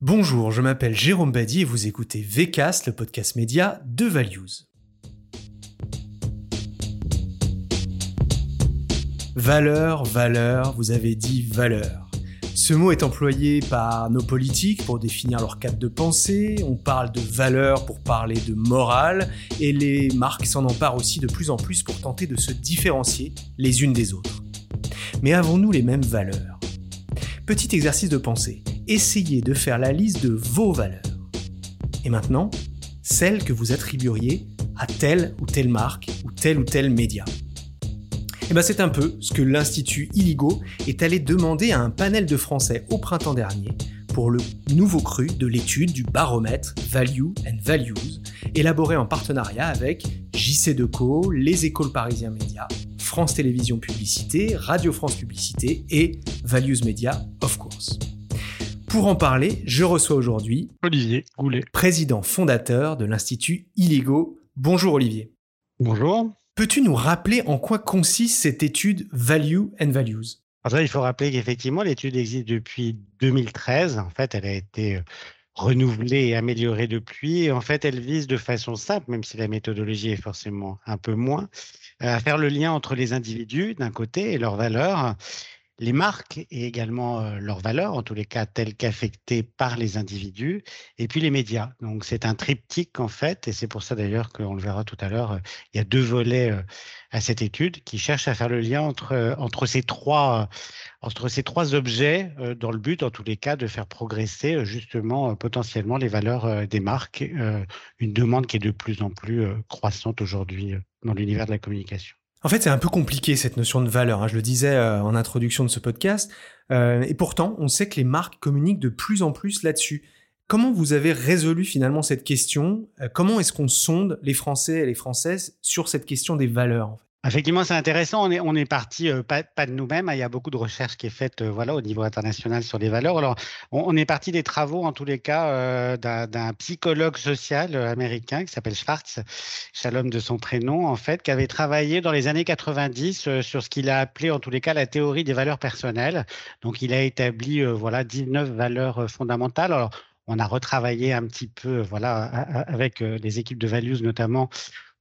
Bonjour, je m'appelle Jérôme Badi et vous écoutez VCast, le podcast média de Values. Valeur, valeur, vous avez dit valeur. Ce mot est employé par nos politiques pour définir leur cadre de pensée, on parle de valeur pour parler de morale, et les marques s'en emparent aussi de plus en plus pour tenter de se différencier les unes des autres. Mais avons-nous les mêmes valeurs? Petit exercice de pensée, essayez de faire la liste de vos valeurs. Et maintenant, celles que vous attribueriez à telle ou telle marque ou tel ou tel média. Et ben c'est un peu ce que l'Institut Illigo est allé demander à un panel de Français au printemps dernier pour le nouveau cru de l'étude du baromètre Value and Values, élaboré en partenariat avec JC Deco, les écoles parisiens médias, France Télévisions Publicité, Radio France Publicité et Values Media, of course. Pour en parler, je reçois aujourd'hui Olivier Goulet, président fondateur de l'Institut Illigo. Bonjour Olivier. Bonjour. Peux-tu nous rappeler en quoi consiste cette étude Value and Values? Il faut rappeler qu'effectivement, l'étude existe depuis 2013. En fait, elle a été euh, renouvelée et améliorée depuis. Et en fait, elle vise de façon simple, même si la méthodologie est forcément un peu moins, à faire le lien entre les individus d'un côté et leurs valeurs les marques et également euh, leurs valeurs, en tous les cas telles qu'affectées par les individus, et puis les médias. Donc c'est un triptyque en fait, et c'est pour ça d'ailleurs qu'on le verra tout à l'heure, euh, il y a deux volets euh, à cette étude qui cherchent à faire le lien entre, ces trois objets dans le but, en tous les cas, de faire progresser justement potentiellement les valeurs des marques, une demande qui est de plus en plus croissante aujourd'hui dans l'univers de la communication. En fait, c'est un peu compliqué cette notion de valeur. Hein. Je le disais euh, en introduction de ce podcast. Euh, et pourtant, on sait que les marques communiquent de plus en plus là-dessus. Comment vous avez résolu finalement cette question? Euh, Comment est-ce qu'on sonde les Français et les Françaises sur cette question des valeurs Effectivement, c'est intéressant. On est, parti euh, pas, de nous-mêmes. Hein. Il y a beaucoup de recherches qui est faite euh, voilà, au niveau international sur les valeurs. Alors, on, est parti des travaux, en tous les cas, euh, d'un psychologue social américain qui s'appelle Schwartz, Shalom de son prénom, en fait, qui avait travaillé dans les années 90 sur ce qu'il a appelé, en tous les cas, la théorie des valeurs personnelles. Donc, il a établi voilà, 19 valeurs fondamentales. Alors, on a retravaillé un petit peu, voilà, avec les équipes de Values notamment,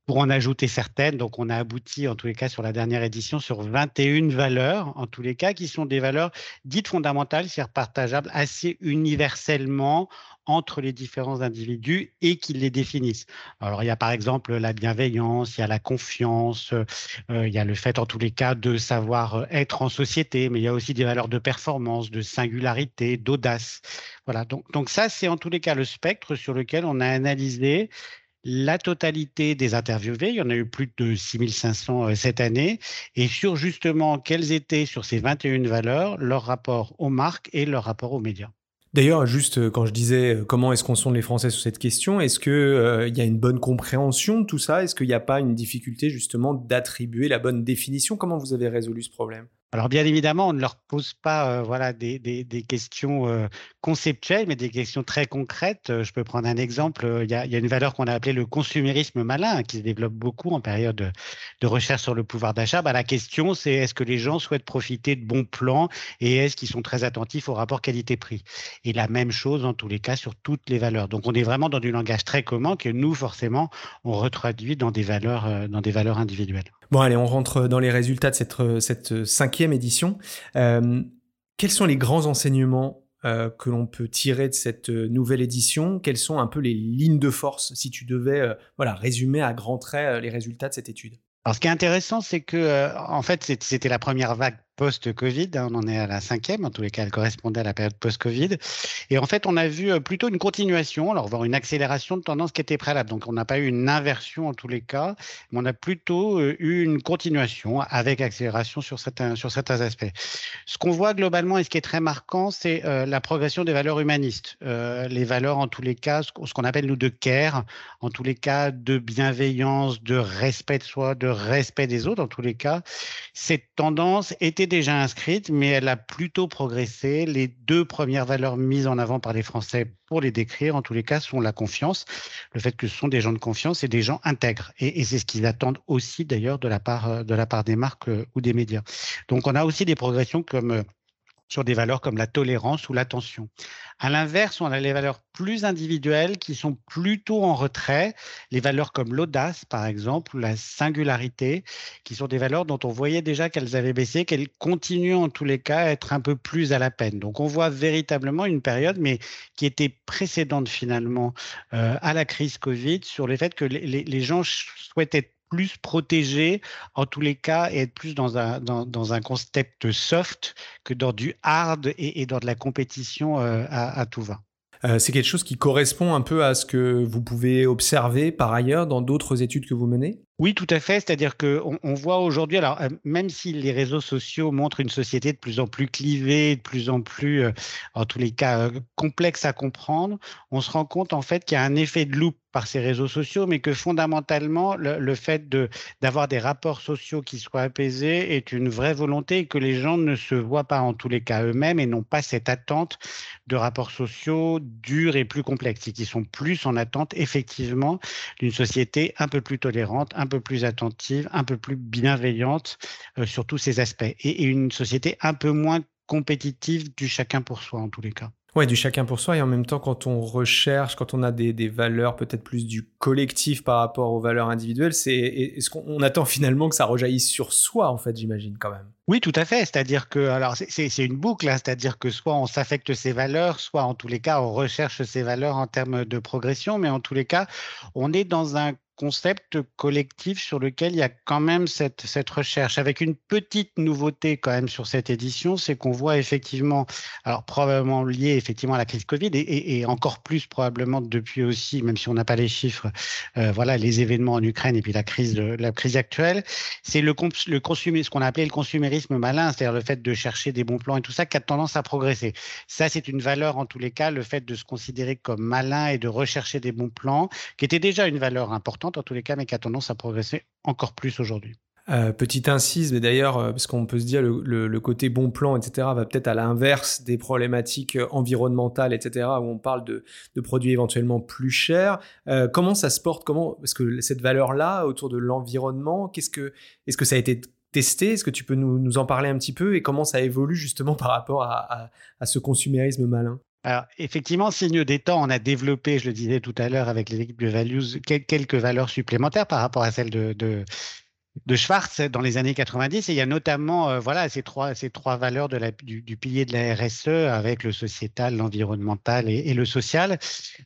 pour en ajouter certaines. Donc, on a abouti, en tous les cas, sur la dernière édition, sur 21 valeurs, en tous les cas, qui sont des valeurs dites fondamentales, c'est-à-dire partageables assez universellement entre les différents individus et qui les définissent. Alors, il y a par exemple la bienveillance, il y a la confiance, euh, il y a le fait, en tous les cas, de savoir euh, être en société, mais il y a aussi des valeurs de performance, de singularité, d'audace. Voilà, donc, donc ça, c'est en tous les cas le spectre sur lequel on a analysé la totalité des interviewés, il y en a eu plus de 6500 euh, cette année, et sur justement quelles étaient sur ces 21 valeurs leur rapport aux marques et leur rapport aux médias? D'ailleurs, juste euh, quand je disais euh, comment est-ce qu'on sonde les Français sur cette question, est-ce qu'il il y a une bonne compréhension de tout ça? Est-ce qu'il n'y a pas une difficulté justement d'attribuer la bonne définition? Comment vous avez résolu ce problème? Alors bien évidemment, on ne leur pose pas euh, voilà, des, questions euh, conceptuelles, mais des questions très concrètes. Euh, je peux prendre un exemple. Il y a, une valeur qu'on a appelée le consumérisme malin, qui se développe beaucoup en période de, recherche sur le pouvoir d'achat. Bah, la question, c'est est-ce que les gens souhaitent profiter de bons plans et est-ce qu'ils sont très attentifs au rapport qualité-prix? Et la même chose en tous les cas sur toutes les valeurs. Donc on est vraiment dans du langage très commun que nous, forcément, on retraduit dans des valeurs, dans des valeurs individuelles. Bon, allez, on rentre dans les résultats de cette, cinquième édition. Euh, quels sont les grands enseignements euh, que l'on peut tirer de cette nouvelle édition? Quelles sont un peu les lignes de force, si tu devais euh, voilà, résumer à grands traits les résultats de cette étude? Alors, ce qui est intéressant, c'est que, en fait, c'était la première vague post-Covid. Hein, on en est à la cinquième, en tous les cas, elle correspondait à la période post-Covid. Et en fait, on a vu euh, plutôt une continuation, alors voir une accélération de tendance qui était préalable. Donc, on n'a pas eu une inversion en tous les cas, mais on a plutôt euh, eu une continuation avec accélération sur certains, sur certains aspects. Ce qu'on voit globalement et ce qui est très marquant, c'est euh, la progression des valeurs humanistes. les valeurs, en tous les cas, ce qu'on appelle nous de care, en tous les cas, de bienveillance, de respect de soi, de respect des autres, en tous les cas. Cette tendance était déjà inscrite, mais elle a plutôt progressé. Les deux premières valeurs mises en avant par les Français pour les décrire, en tous les cas, sont la confiance, le fait que ce sont des gens de confiance et des gens intègres. Et, c'est ce qu'ils attendent aussi, d'ailleurs, de la part part des marques euh, ou des médias. Donc, on a aussi des progressions comme euh, sur des valeurs comme la tolérance ou l'attention. À l'inverse, on a les valeurs plus individuelles qui sont plutôt en retrait, les valeurs comme l'audace, par exemple, ou la singularité, qui sont des valeurs dont on voyait déjà qu'elles avaient baissé, qu'elles continuent en tous les cas à être un peu plus à la peine. Donc on voit véritablement une période, mais qui était précédente finalement euh, à la crise Covid, sur le fait que les, les gens souhaitaient plus protégé, en tous les cas, et être plus dans un, dans, dans un concept soft que dans du hard et, et dans de la compétition euh, à, tout va. Euh, c'est quelque chose qui correspond un peu à ce que vous pouvez observer par ailleurs dans d'autres études que vous menez? Oui, tout à fait. C'est-à-dire qu'on on voit aujourd'hui, alors euh, même si les réseaux sociaux montrent une société de plus en plus clivée, de plus en plus, euh, en tous les cas, euh, complexe à comprendre, on se rend compte en fait qu'il y a un effet de loupe par ces réseaux sociaux, mais que fondamentalement, le, fait de, d'avoir des rapports sociaux qui soient apaisés est une vraie volonté et que les gens ne se voient pas en tous les cas eux-mêmes et n'ont pas cette attente de rapports sociaux durs et plus complexes et qui sont plus en attente effectivement d'une société un peu plus tolérante, un peu plus attentive, un peu plus bienveillante euh, sur tous ces aspects et, une société un peu moins compétitive du chacun pour soi en tous les cas. Ouais, du chacun pour soi et en même temps quand on recherche, quand on a des, des valeurs peut-être plus du collectif par rapport aux valeurs individuelles, c'est est-ce qu'on attend finalement que ça rejaillisse sur soi en fait, j'imagine quand même. Oui, tout à fait. C'est-à-dire que, alors, c'est une boucle, hein. c'est-à-dire que soit on s'affecte ces valeurs, soit en tous les cas, on recherche ces valeurs en termes de progression, mais en tous les cas, on est dans un concept collectif sur lequel il y a quand même cette, cette recherche, avec une petite nouveauté quand même sur cette édition, c'est qu'on voit effectivement, alors probablement lié effectivement à la crise Covid et, encore plus probablement depuis aussi, même si on n'a pas les chiffres, euh, voilà les événements en Ukraine et puis la crise la crise actuelle, c'est le, le consumer, ce qu'on a appelé le consumérisme malin, c'est-à-dire le fait de chercher des bons plans et tout ça, qui a tendance à progresser. Ça, c'est une valeur en tous les cas, le fait de se considérer comme malin et de rechercher des bons plans, qui était déjà une valeur importante en tous les cas, mais qui a tendance à progresser encore plus aujourd'hui. Euh, petite incise, mais d'ailleurs, euh, parce qu'on peut se dire le, le, côté bon plan, etc., va peut-être à l'inverse des problématiques euh, environnementales, etc., où on parle de, produits éventuellement plus chers. Euh, comment ça se porte? Comment Parce que cette valeur-là autour de l'environnement, qu'est-ce que est-ce que ça a été testé? Est-ce que tu peux nous, en parler un petit peu? Et comment ça évolue justement par rapport à ce consumérisme malin? Alors, effectivement, signe des temps, on a développé, je le disais tout à l'heure avec les équipes de quelques valeurs supplémentaires par rapport à celles de, de, Schwartz dans les années 90. Et il y a notamment euh, voilà, ces, trois, ces trois valeurs de la, du, pilier de la RSE avec le sociétal, l'environnemental et, et, le social.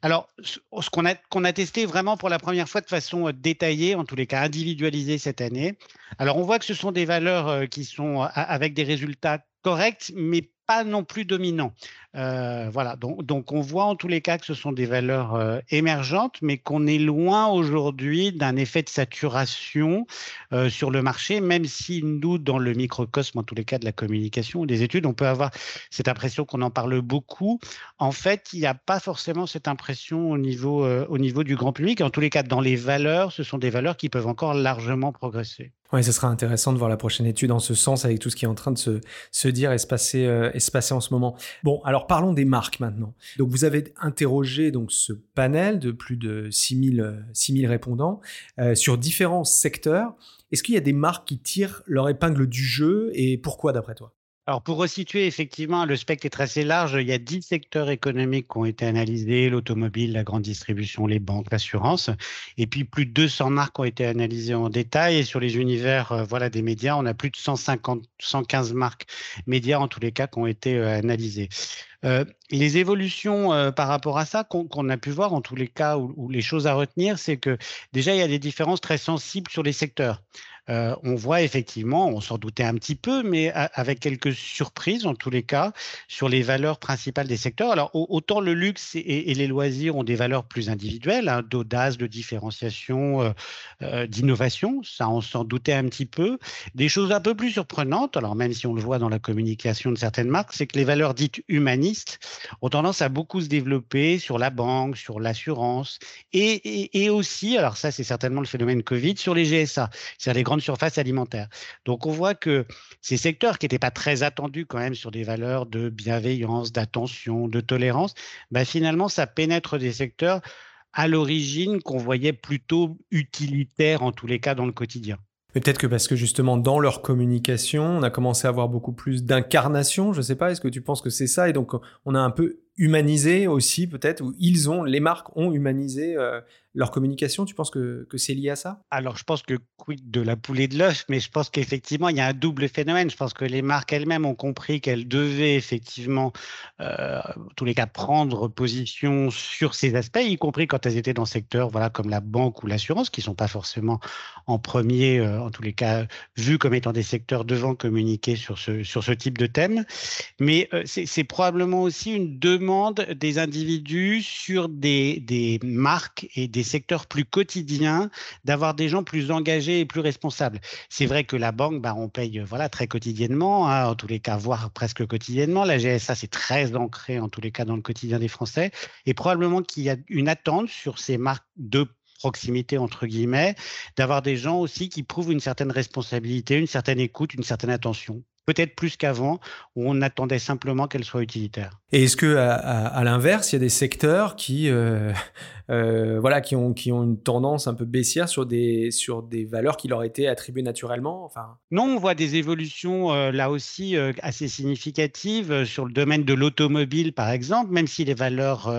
Alors, ce qu'on a, qu'on a testé vraiment pour la première fois de façon euh, détaillée, en tous les cas individualisée cette année. Alors, on voit que ce sont des valeurs euh, qui sont avec des résultats corrects, mais pas non plus dominants. Euh, voilà, donc, donc, on voit en tous les cas que ce sont des valeurs euh, émergentes, mais qu'on est loin aujourd'hui d'un effet de saturation euh, sur le marché, même si nous, dans le microcosme, en tous les cas de la communication ou des études, on peut avoir cette impression qu'on en parle beaucoup. En fait, il n'y a pas forcément cette impression au niveau, au niveau du grand public. En tous les cas, dans les valeurs, ce sont des valeurs qui peuvent encore largement progresser. Oui, ce sera intéressant de voir la prochaine étude en ce sens avec tout ce qui est en train de se, se dire et se passer, et se passer en ce moment. Bon, alors parlons des marques maintenant. Donc vous avez interrogé donc ce panel de plus de 6000, 6000 répondants euh, sur différents secteurs. Est-ce qu'il y a des marques qui tirent leur épingle du jeu et pourquoi d'après toi? Alors pour resituer, effectivement, le spectre est assez large. Il y a dix secteurs économiques qui ont été analysés, l'automobile, la grande distribution, les banques, l'assurance. Et puis plus de 200 marques ont été analysées en détail. Et sur les univers euh, voilà, des médias, on a plus de 150, 115 marques médias en tous les cas qui ont été euh, analysées. Euh, les évolutions par rapport à ça qu'on qu a pu voir en tous les cas où les choses à retenir, c'est que déjà il y a des différences très sensibles sur les secteurs euh, on voit effectivement, on s'en doutait un petit peu, mais avec quelques surprises en tous les cas sur les valeurs principales des secteurs. Alors autant le luxe et, les loisirs ont des valeurs plus individuelles, hein, d'audace, de différenciation, euh, euh, d'innovation, ça on s'en doutait un petit peu. Des choses un peu plus surprenantes, alors même si on le voit dans la communication de certaines marques, c'est que les valeurs dites humanistes ont tendance à beaucoup se développer sur la banque, sur l'assurance et, et, et, aussi, alors ça c'est certainement le phénomène Covid, sur les GSA, c'est-à-dire les grandes surfaces alimentaires. Donc on voit que ces secteurs qui n'étaient pas très attendus quand même sur des valeurs de bienveillance, d'attention, de tolérance, bah finalement ça pénètre des secteurs à l'origine qu'on voyait plutôt utilitaires en tous les cas dans le quotidien. Peut-être que parce que justement dans leur communication, on a commencé à avoir beaucoup plus d'incarnation, je sais pas, est-ce que tu penses que c'est ça? Et donc on a un peu humanisé aussi peut-être, ou ils ont, les marques ont humanisé euh, leur communication Tu penses que, que c'est lié à ça? Alors, je pense que quid de la poule et de l'œuf, mais je pense qu'effectivement, il y a un double phénomène. Je pense que les marques elles-mêmes ont compris qu'elles devaient effectivement, euh, en tous les cas, prendre position sur ces aspects, y compris quand elles étaient dans secteurs voilà, comme la banque ou l'assurance, qui ne sont pas forcément en premier, euh, en tous les cas, vus comme étant des secteurs devant communiquer sur ce, sur ce type de thème. Mais c'est probablement aussi une demande des individus sur des, marques et des secteurs plus quotidiens, d'avoir des gens plus engagés et plus responsables. C'est vrai que la banque, bah, on paye voilà, très quotidiennement, hein, en tous les cas, voire presque quotidiennement. La GSA, c'est très ancré, en tous les cas, dans le quotidien des Français. Et probablement qu'il y a une attente sur ces marques de proximité, entre guillemets, d'avoir des gens aussi qui prouvent une certaine responsabilité, une certaine écoute, une certaine attention peut-être plus qu'avant, où on attendait simplement qu'elle soit utilitaire. Et est-ce que, à, l'inverse, il y a des secteurs qui, euh, euh, voilà, qui ont, qui ont une tendance un peu baissière sur des, sur des valeurs qui leur étaient attribuées naturellement enfin... Non, on voit des évolutions euh, là aussi assez significatives sur le domaine de l'automobile, par exemple, même si les valeurs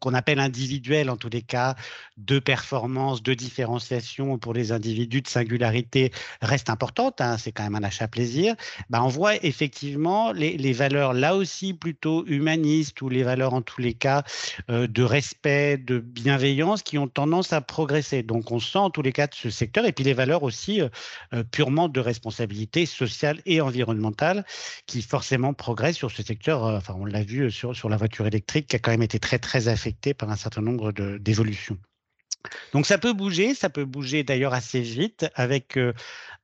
qu'on appelle individuelles, en tous les cas, de performance, de différenciation pour les individus, de singularité, restent importantes. Hein, c'est quand même un achat plaisir. Bah, on voit effectivement les, valeurs là aussi plutôt humanistes ou les valeurs en tous les cas euh, de respect, de bienveillance qui ont tendance à progresser. Donc on sent en tous les cas de ce secteur et puis les valeurs aussi euh, euh, purement de responsabilité sociale et environnementale qui forcément progressent sur ce secteur. enfin, on l'a vu sur, sur la voiture électrique qui a quand même été très très affectée par un certain nombre d'évolutions. Donc ça peut bouger, ça peut bouger d'ailleurs assez vite avec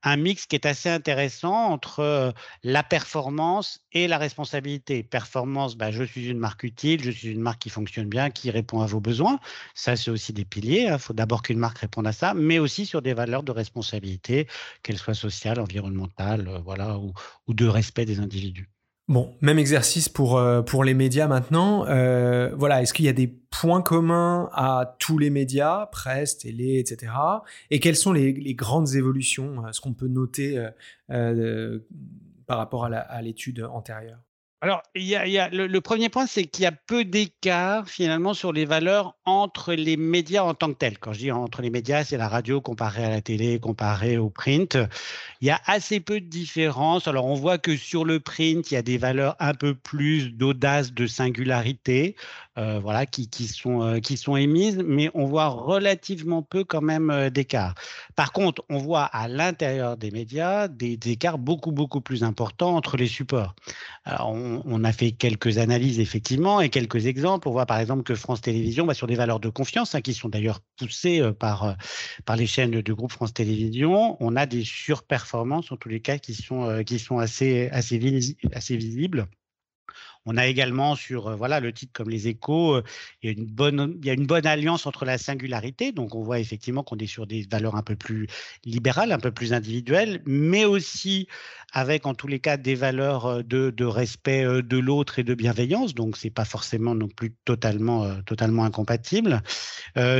un mix qui est assez intéressant entre la performance et la responsabilité. Performance, bah, je suis une marque utile, je suis une marque qui fonctionne bien, qui répond à vos besoins. Ça, c'est aussi des piliers. Il hein. faut d'abord qu'une marque réponde à ça, mais aussi sur des valeurs de responsabilité, qu'elles soient sociales, environnementales, voilà, ou, de respect des individus. Bon, même exercice pour, pour les médias maintenant. voilà, est-ce qu'il y a des points communs à tous les médias, presse, télé, etc. Et quelles sont les, grandes évolutions, euh, ce qu'on peut noter euh, euh, par rapport à l'étude antérieure? Alors, y a, le, premier point, c'est qu'il y a peu d'écart finalement sur les valeurs entre les médias en tant que tels. Quand je dis entre les médias, c'est la radio comparée à la télé, comparée au print. Il y a assez peu de différence. Alors, on voit que sur le print, il y a des valeurs un peu plus d'audace, de singularité. Euh, voilà, qui, qui, sont, euh, qui sont émises, mais on voit relativement peu quand même euh, d'écart. Par contre, on voit à l'intérieur des médias des, écarts beaucoup, beaucoup plus importants entre les supports. Alors, on, a fait quelques analyses effectivement et quelques exemples. On voit par exemple que France Télévisions, bah, sur des valeurs de confiance, hein, qui sont d'ailleurs poussées par, par les chaînes de groupe France Télévisions, on a des surperformances en tous les cas qui sont, qui sont assez, assez visibles. On a également sur euh, voilà le titre comme les échos, euh, une bonne il y a une bonne alliance entre la singularité, donc on voit effectivement qu'on est sur des valeurs un peu plus libérales, un peu plus individuelles, mais aussi avec en tous les cas des valeurs euh, de, respect de l'autre et de bienveillance, donc c'est pas forcément non plus totalement totalement incompatible.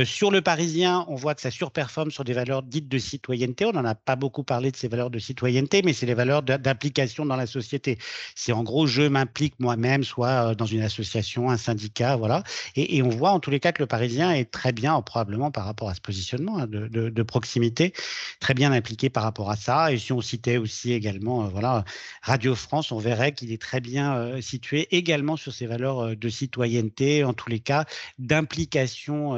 sur le Parisien, on voit que ça surperforme sur des valeurs dites de citoyenneté. On n'en a pas beaucoup parlé de ces valeurs de citoyenneté, mais c'est les valeurs d'implication dans la société. C'est en gros je m'implique moi-même soit euh, dans une association, un syndicat, voilà. Et, on voit en tous les cas que le Parisien est très bien, probablement par rapport à ce positionnement hein, de, proximité, très bien impliqué par rapport à ça. Et si on citait aussi également, euh, voilà, Radio France, on verrait qu'il est très bien euh, situé également sur ces valeurs de citoyenneté, en tous les cas d'implication,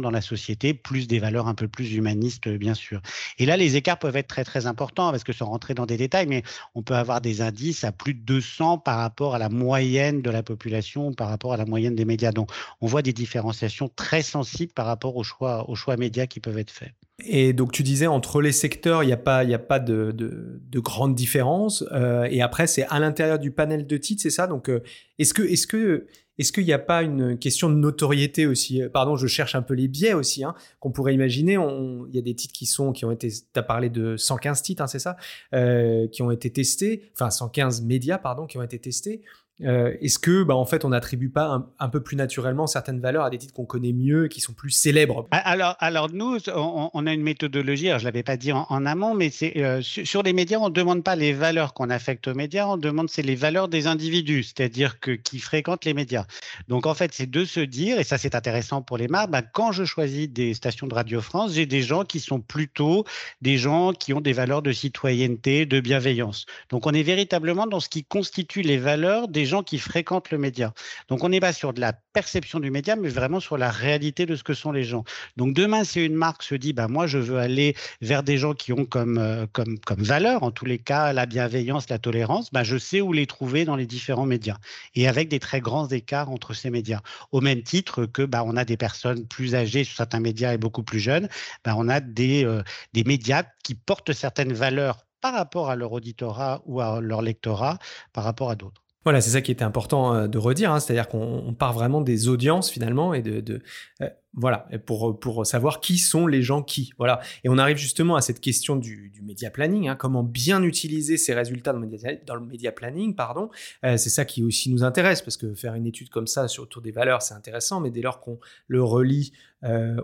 dans la société, plus des valeurs un peu plus humanistes, bien sûr. Et là, les écarts peuvent être très très importants parce que sans rentrer dans des détails, mais on peut avoir des indices à plus de 200 par rapport à la moyenne moyenne de la population par rapport à la moyenne des médias. Donc, on voit des différenciations très sensibles par rapport aux choix, aux choix médias qui peuvent être faits. Et donc tu disais entre les secteurs, il n'y a pas, il a pas de, de, de grande différence. Euh, et après, c'est à l'intérieur du panel de titres, c'est ça? Donc euh, est-ce que, est-ce que, est-ce qu'il n'y a pas une question de notoriété aussi? Pardon, je cherche un peu les biais aussi hein, qu'on pourrait imaginer. il y a des titres qui sont, qui ont été. Tu as parlé de 115 titres, hein, c'est ça, euh, qui ont été testés. Enfin, 115 médias, pardon, qui ont été testés. Euh, est-ce que, bah, en fait, on n'attribue pas un, peu plus naturellement certaines valeurs à des titres qu'on connaît mieux et qui sont plus célèbres? Ah, alors, alors nous, on, a une méthodologie. Alors, je l'avais pas dit en, amont, mais euh, sur, les médias, on demande pas les valeurs qu'on affecte aux médias, on demande c'est les valeurs des individus, c'est-à-dire que qui fréquentent les médias. Donc, en fait, c'est de se dire, et ça c'est intéressant pour les marques, bah, quand je choisis des stations de Radio France, j'ai des gens qui sont plutôt des gens qui ont des valeurs de citoyenneté, de bienveillance. Donc, on est véritablement dans ce qui constitue les valeurs des gens qui fréquentent le média. Donc on n'est pas sur de la perception du média, mais vraiment sur la réalité de ce que sont les gens. Donc demain, si une marque se dit, bah, moi, je veux aller vers des gens qui ont comme, euh, comme, comme valeur, en tous les cas, la bienveillance, la tolérance, bah, je sais où les trouver dans les différents médias. Et avec des très grands écarts entre ces médias. Au même titre que bah, on a des personnes plus âgées sur certains médias et beaucoup plus jeunes, bah, on a des, euh, des médias qui portent certaines valeurs par rapport à leur auditorat ou à leur lectorat par rapport à d'autres. Voilà, c'est ça qui était important euh, de redire, hein, c'est-à-dire qu'on part vraiment des audiences finalement et de, euh, voilà pour pour savoir qui sont les gens qui voilà. Et on arrive justement à cette question du, du média planning, hein, comment bien utiliser ces résultats dans le média, média planning, pardon, euh, c'est ça qui aussi nous intéresse parce que faire une étude comme ça sur autour des valeurs c'est intéressant, mais dès lors qu'on le relie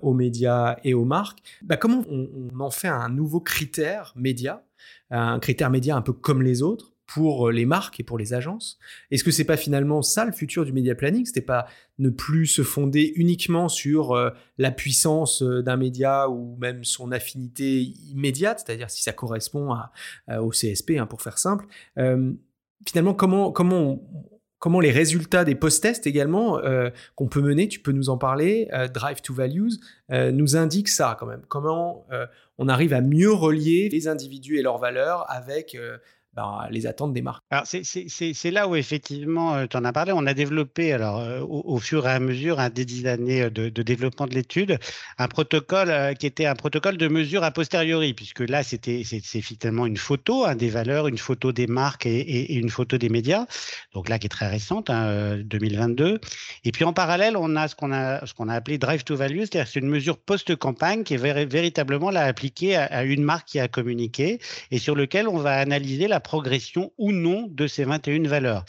aux médias et aux marques, bah, comment on en fait un nouveau critère média, un critère média un peu comme les autres pour euh, les marques et pour les agences Est-ce que c'est pas finalement ça le futur du média planning? C'était pas ne plus se fonder uniquement sur euh, la puissance euh, d'un média ou même son affinité immédiate, c'est-à-dire si ça correspond au CSP, hein, pour faire simple. finalement, comment comment comment les résultats des post-tests également qu'on peut mener, tu peux nous en parler, Drive to Values, nous indiquent ça quand même. Comment on arrive à mieux relier les individus et leurs valeurs avec ben, les attentes des marques. Alors, c'est là où effectivement, euh, tu en as parlé, on a développé, alors, euh, au, fur et à mesure, hein, des dix années de, développement de l'étude, un protocole euh, qui était un protocole de mesure a posteriori, puisque là, c'était c'est finalement une photo hein, des valeurs, une photo des marques et, une photo des médias, donc là, qui est très récente, 2022. Hein, et puis, en parallèle, on a ce qu'on a, ce qu'on a appelé Drive to Value, c'est-à-dire c'est une mesure post-campagne qui est véritablement là appliquée à, à une marque qui a communiqué et sur lequel on va analyser la progression ou non de ces 21 valeurs.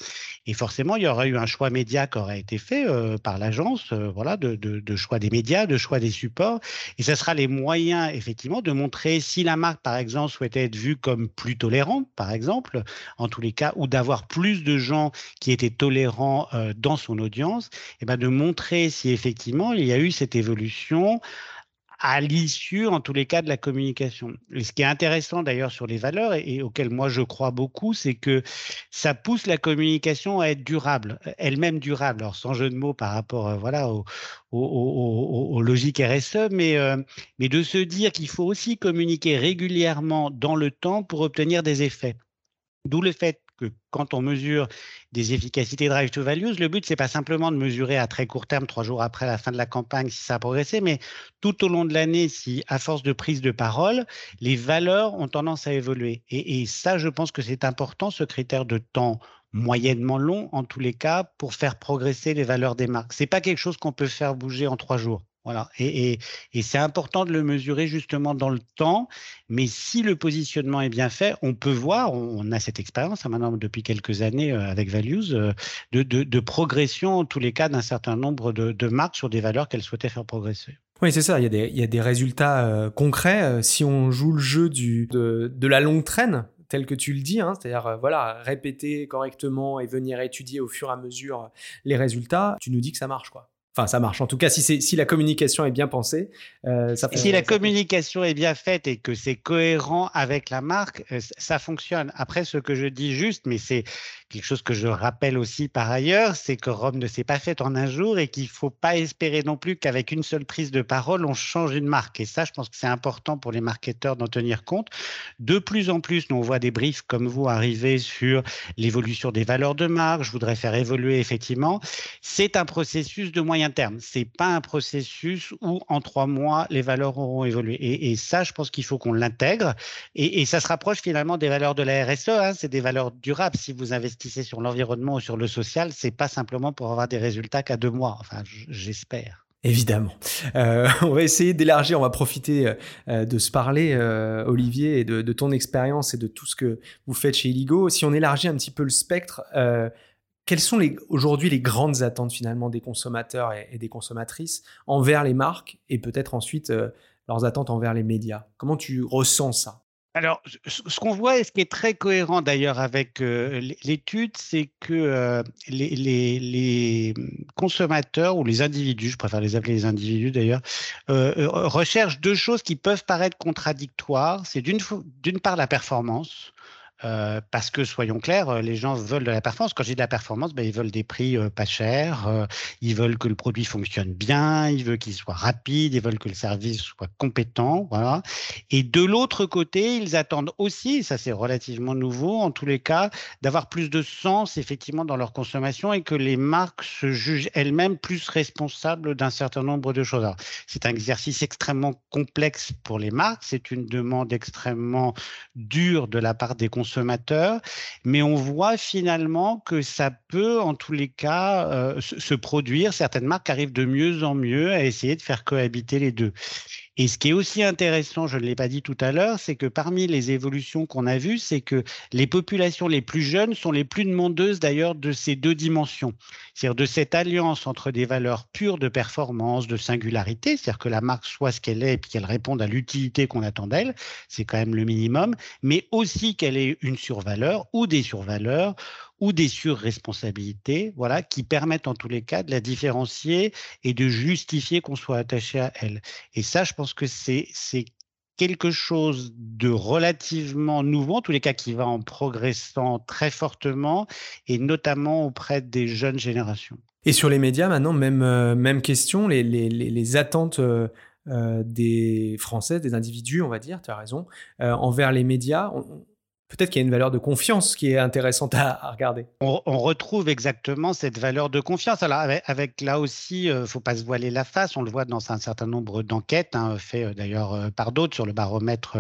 Et forcément, il y aurait eu un choix média qui aurait été fait euh, par l'agence, euh, voilà, de, de, choix des médias, de choix des supports. Et ce sera les moyens, effectivement, de montrer si la marque, par exemple, souhaitait être vue comme plus tolérante, par exemple, en tous les cas, ou d'avoir plus de gens qui étaient tolérants euh, dans son audience, et ben de montrer si effectivement il y a eu cette évolution à l'issue, en tous les cas, de la communication. Et ce qui est intéressant d'ailleurs sur les valeurs et, auquel moi je crois beaucoup, c'est que ça pousse la communication à être durable, elle-même durable. Alors sans jeu de mots par rapport, euh, voilà, aux, aux, logiques RSE, mais, euh, mais de se dire qu'il faut aussi communiquer régulièrement dans le temps pour obtenir des effets. D'où le fait que quand on mesure des efficacités drive to values, le but, c'est pas simplement de mesurer à très court terme, trois jours après la fin de la campagne, si ça a progressé, mais tout au long de l'année, si à force de prise de parole, les valeurs ont tendance à évoluer. Et, et ça, je pense que c'est important, ce critère de temps moyennement long, en tous les cas, pour faire progresser les valeurs des marques. C'est pas quelque chose qu'on peut faire bouger en trois jours. Voilà. Et, c'est important de le mesurer justement dans le temps. Mais si le positionnement est bien fait, on peut voir, on, a cette expérience hein, maintenant depuis quelques années euh, avec Values, euh, de, progression en tous les cas d'un certain nombre de, marques sur des valeurs qu'elles souhaitaient faire progresser. Oui, c'est ça. Il y, a des, résultats euh, concrets. si on joue le jeu de, la longue traîne, tel que tu le dis, hein, c'est-à-dire voilà, répéter correctement et venir étudier au fur et à mesure les résultats, tu nous dis que ça marche, quoi. Enfin, ça marche. En tout cas, si, si la communication est bien pensée, euh, ça Si la communication est bien faite et que c'est cohérent avec la marque, euh, ça fonctionne. Après, ce que je dis juste, mais c'est quelque chose que je rappelle aussi par ailleurs, c'est que Rome ne s'est pas faite en un jour et qu'il ne faut pas espérer non plus qu'avec une seule prise de parole, on change une marque. Et ça, je pense que c'est important pour les marketeurs d'en tenir compte. De plus en plus, nous, on voit des briefs comme vous arriver sur l'évolution des valeurs de marque. Je voudrais faire évoluer effectivement. C'est un processus de moyen terme. C'est pas un processus où en trois mois, les valeurs auront évolué. Et, ça, je pense qu'il faut qu'on l'intègre. Et, ça se rapproche finalement des valeurs de la RSE. Hein. C'est des valeurs durables. Si vous investissez sur l'environnement ou sur le social, c'est pas simplement pour avoir des résultats qu'à deux mois. Enfin, j'espère. Évidemment. Euh, on va essayer d'élargir, on va profiter euh, de se parler, euh, Olivier, et de, de, ton expérience et de tout ce que vous faites chez Illigo. Si on élargit un petit peu le spectre, Quelles sont aujourd'hui les grandes attentes finalement des consommateurs et, des consommatrices envers les marques et peut-être ensuite euh, leurs attentes envers les médias? Comment tu ressens ça? Alors, ce qu'on voit et ce qui est très cohérent d'ailleurs avec euh, l'étude, c'est que euh, les, consommateurs ou les individus, je préfère les appeler les individus d'ailleurs, recherchent deux choses qui peuvent paraître contradictoires. C'est d'une part la performance, euh, parce que, soyons clairs, euh, les gens veulent de la performance. Quand j'ai de la performance, ben, ils veulent des prix euh, pas chers, ils veulent que le produit fonctionne bien, ils veulent qu'il soit rapide, ils veulent que le service soit compétent. Et de l'autre côté, ils attendent aussi, ça c'est relativement nouveau en tous les cas, d'avoir plus de sens effectivement dans leur consommation et que les marques se jugent elles-mêmes plus responsables d'un certain nombre de choses. C'est un exercice extrêmement complexe pour les marques, c'est une demande extrêmement dure de la part des consommateurs consommateurs, mais on voit finalement que ça peut, en tous les cas, euh, se produire. Certaines marques arrivent de mieux en mieux à essayer de faire cohabiter les deux. Et ce qui est aussi intéressant, je ne l'ai pas dit tout à l'heure, c'est que parmi les évolutions qu'on a vues, c'est que les populations les plus jeunes sont les plus demandeuses d'ailleurs de ces deux dimensions, c'est-à-dire de cette alliance entre des valeurs pures de performance, de singularité, c'est-à-dire que la marque soit ce qu'elle est et qu'elle réponde à l'utilité qu'on attend d'elle, c'est quand même le minimum, mais aussi qu'elle ait une survaleur ou des survaleurs ou des surresponsabilités, voilà, qui permettent en tous les cas de la différencier et de justifier qu'on soit attaché à elle. Et ça, je pense que c'est quelque chose de relativement nouveau, en tous les cas qui va en progressant très fortement, et notamment auprès des jeunes générations. Et sur les médias, maintenant, même, euh, même question, les, les, les attentes euh, euh, des Français, des individus, on va dire, tu as raison, envers les médias peut-être qu'il y a une valeur de confiance qui est intéressante à, regarder. On, retrouve exactement cette valeur de confiance. Alors avec, là aussi, il euh, faut pas se voiler la face. On le voit dans un certain nombre d'enquêtes, hein, faites euh, d'ailleurs euh, par d'autres sur le baromètre,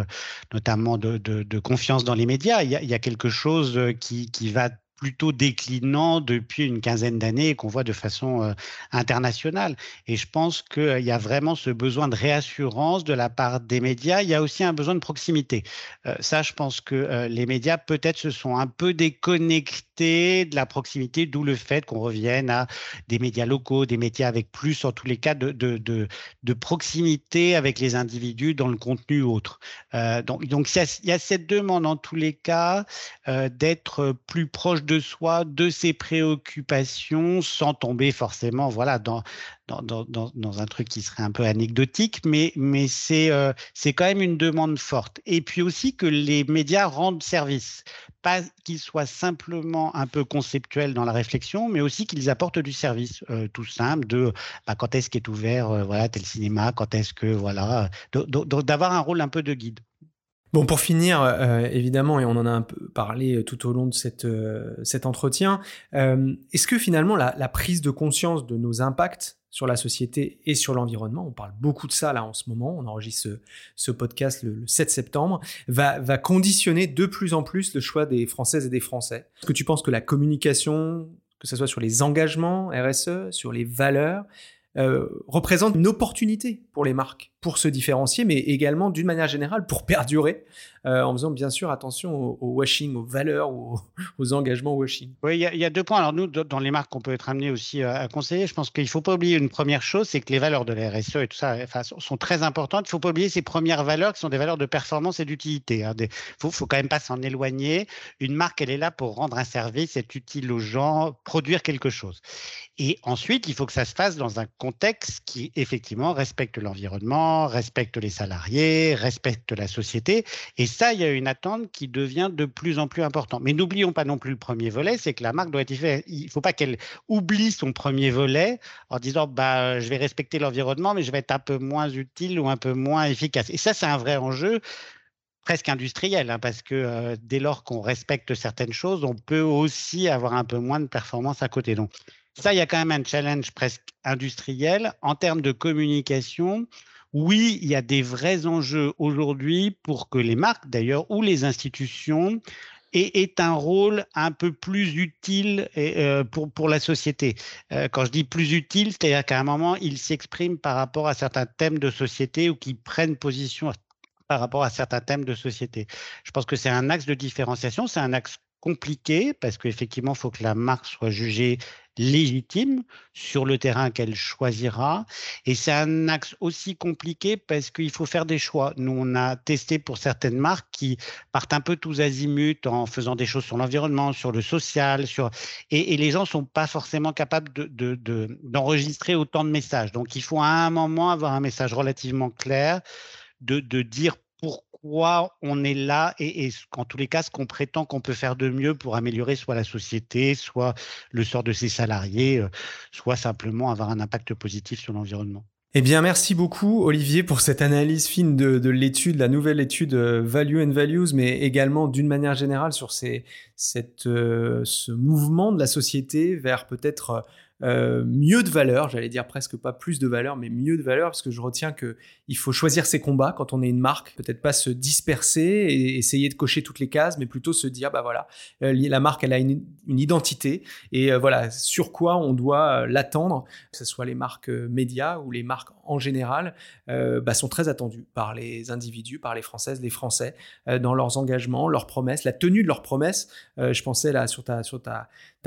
notamment de, confiance dans les médias. Il y a, quelque chose qui, qui va plutôt déclinant depuis une quinzaine d'années et qu'on voit de façon euh, internationale. Et je pense qu'il y a vraiment ce besoin de réassurance de la part des médias. Il y a aussi un besoin de proximité. Euh, ça, je pense que euh, les médias peut-être se sont un peu déconnectés de la proximité, d'où le fait qu'on revienne à des médias locaux, des médias avec plus, en tous les cas, de, de, de, proximité avec les individus dans le contenu autre. donc, donc il y a cette demande, en tous les cas, d'être plus proche de soi, de ses préoccupations, sans tomber forcément voilà, dans, dans, un truc qui serait un peu anecdotique, mais, euh, c'est quand même une demande forte. Et puis aussi que les médias rendent service, pas qu'ils soient simplement un peu conceptuels dans la réflexion, mais aussi qu'ils apportent du service, euh, tout simple, de bah, quand est-ce qu'est ouvert euh, voilà, tel cinéma, quand est-ce que, voilà, d'avoir un rôle un peu de guide. Bon, pour finir, évidemment, et on en a un peu parlé tout au long de cet entretien, est-ce que finalement la, prise de conscience de nos impacts sur la société et sur l'environnement, on parle beaucoup de ça là en ce moment, on enregistre ce, podcast le, 7 septembre, va, conditionner de plus en plus le choix des Françaises et des Français. Est-ce que tu penses que la communication, que ce soit sur les engagements RSE, sur les valeurs, représente une opportunité pour les marques? Pour se différencier, mais également d'une manière générale pour perdurer, euh, en faisant bien sûr attention au, washing, aux valeurs, aux, aux engagements washing. Oui, il y, a deux points. Alors nous, dans les marques, on peut être amené aussi à, conseiller. Je pense qu'il ne faut pas oublier une première chose, c'est que les valeurs de la RSE et tout ça sont très importantes. Il ne faut pas oublier ces premières valeurs qui sont des valeurs de performance et d'utilité. Il hein. ne faut, faut, quand même pas s'en éloigner. Une marque, elle est là pour rendre un service, être utile aux gens, produire quelque chose. Et ensuite, il faut que ça se fasse dans un contexte qui effectivement respecte l'environnement, respecte les salariés, respecte la société. Et ça, il y a une attente qui devient de plus en plus importante. Mais n'oublions pas non plus le premier volet, c'est que la marque doit être Il ne faut pas qu'elle oublie son premier volet en disant bah, je vais respecter l'environnement, mais je vais être un peu moins utile ou un peu moins efficace. Et ça, c'est un vrai enjeu presque industriel, hein, parce que euh, dès lors qu'on respecte certaines choses, on peut aussi avoir un peu moins de performance à côté. Donc ça, il y a quand même un challenge presque industriel. En termes de communication, oui, il y a des vrais enjeux aujourd'hui pour que les marques, d'ailleurs, ou les institutions aient, un rôle un peu plus utile euh, pour, pour la société. Euh, quand je dis plus utile, c'est-à-dire qu'à un moment, ils s'expriment par rapport à certains thèmes de société ou qu'ils prennent position par rapport à certains thèmes de société. Je pense que c'est un axe de différenciation, c'est un axe compliqué parce qu'effectivement, il faut que la marque soit jugée légitime sur le terrain qu'elle choisira. Et c'est un axe aussi compliqué parce qu'il faut faire des choix. Nous, on a testé pour certaines marques qui partent un peu tous azimuts en faisant des choses sur l'environnement, sur le social, sur... Et, les gens ne sont pas forcément capables d'enregistrer de, de, autant de messages. Donc, il faut à un moment avoir un message relativement clair de, de dire pourquoi on est là et, en tous les cas, ce qu'on prétend qu'on peut faire de mieux pour améliorer soit la société, soit le sort de ses salariés, euh, soit simplement avoir un impact positif sur l'environnement. Eh bien, merci beaucoup, Olivier, pour cette analyse fine de, l'étude, la nouvelle étude euh, Value and Values, mais également d'une manière générale sur euh, ce mouvement de la société vers peut-être euh, mieux de valeur, j'allais dire presque pas plus de valeur, mais mieux de valeur, parce que je retiens que il faut choisir ses combats quand on est une marque, peut-être pas se disperser et essayer de cocher toutes les cases, mais plutôt se dire bah voilà, euh, la marque elle a une, identité et euh, voilà sur quoi on doit l'attendre, que ce soit les marques médias ou les marques en général, bah, sont très attendues par les individus, par les Françaises, les Français dans leurs engagements, leurs promesses, la tenue de leurs promesses. je pensais là sur ta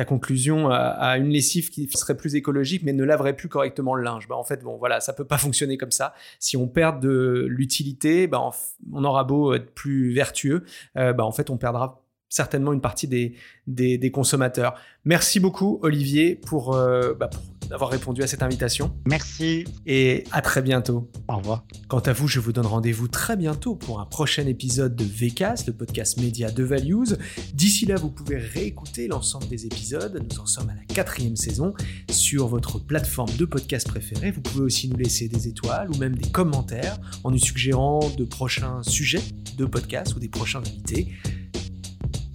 conclusion à, une lessive qui serait plus écologique mais ne laverait plus correctement le linge. Bah, en fait, bon, voilà, ça peut pas fonctionner comme ça. Si on perd de l'utilité, bah, on aura beau être plus vertueux, euh, bah, en fait, on perdra certainement une partie des, des, consommateurs. Merci beaucoup, Olivier, pour, euh, bah, pour d'avoir répondu à cette invitation. Merci. Et à très bientôt. Au revoir. Quant à vous, je vous donne rendez-vous très bientôt pour un prochain épisode de VCAS, le podcast média de Values. D'ici là, vous pouvez réécouter l'ensemble des épisodes. Nous en sommes à la quatrième saison sur votre plateforme de podcast préférée. Vous pouvez aussi nous laisser des étoiles ou même des commentaires en nous suggérant de prochains sujets de podcast ou des prochains invités.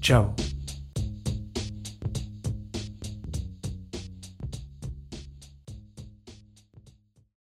Ciao